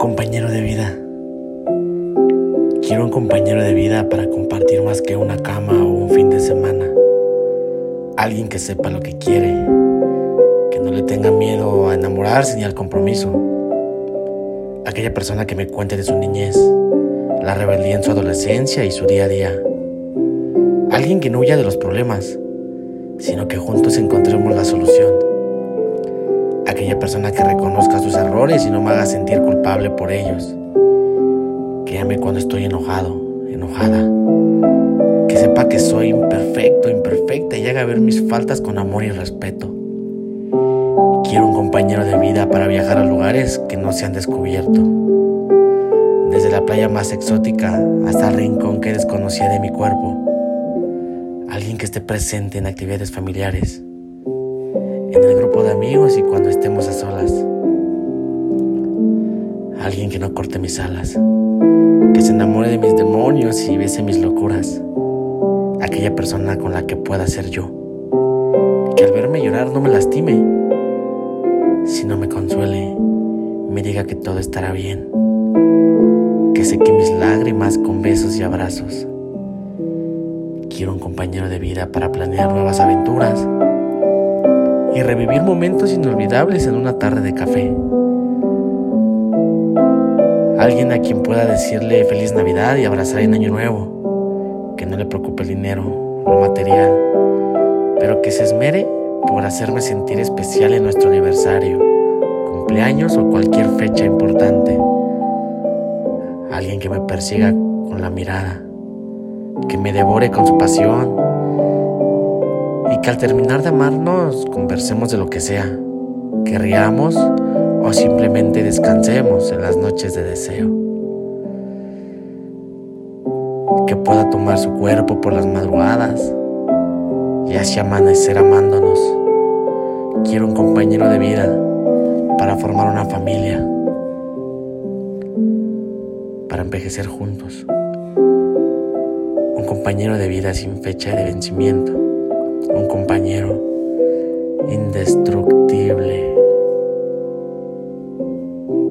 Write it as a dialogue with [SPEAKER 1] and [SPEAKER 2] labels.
[SPEAKER 1] Compañero de vida. Quiero un compañero de vida para compartir más que una cama o un fin de semana. Alguien que sepa lo que quiere, que no le tenga miedo a enamorarse ni al compromiso. Aquella persona que me cuente de su niñez, la rebeldía en su adolescencia y su día a día. Alguien que no huya de los problemas, sino que juntos encontremos la solución. Aquella persona que reconozca sus errores y no me haga sentir culpable por ellos. Que ame cuando estoy enojado, enojada. Que sepa que soy imperfecto, imperfecta y haga ver mis faltas con amor y respeto. Quiero un compañero de vida para viajar a lugares que no se han descubierto. Desde la playa más exótica hasta el rincón que desconocía de mi cuerpo. Alguien que esté presente en actividades familiares en el amigos y cuando estemos a solas. Alguien que no corte mis alas, que se enamore de mis demonios y bese mis locuras. Aquella persona con la que pueda ser yo. Que al verme llorar no me lastime, sino me consuele, me diga que todo estará bien. Que seque mis lágrimas con besos y abrazos. Quiero un compañero de vida para planear nuevas aventuras y revivir momentos inolvidables en una tarde de café. Alguien a quien pueda decirle feliz Navidad y abrazar en Año Nuevo. Que no le preocupe el dinero, lo material, pero que se esmere por hacerme sentir especial en nuestro aniversario, cumpleaños o cualquier fecha importante. Alguien que me persiga con la mirada, que me devore con su pasión que al terminar de amarnos conversemos de lo que sea, que riamos o simplemente descansemos en las noches de deseo. Que pueda tomar su cuerpo por las madrugadas y así amanecer amándonos. Quiero un compañero de vida para formar una familia, para envejecer juntos. Un compañero de vida sin fecha de vencimiento un compañero indestructible.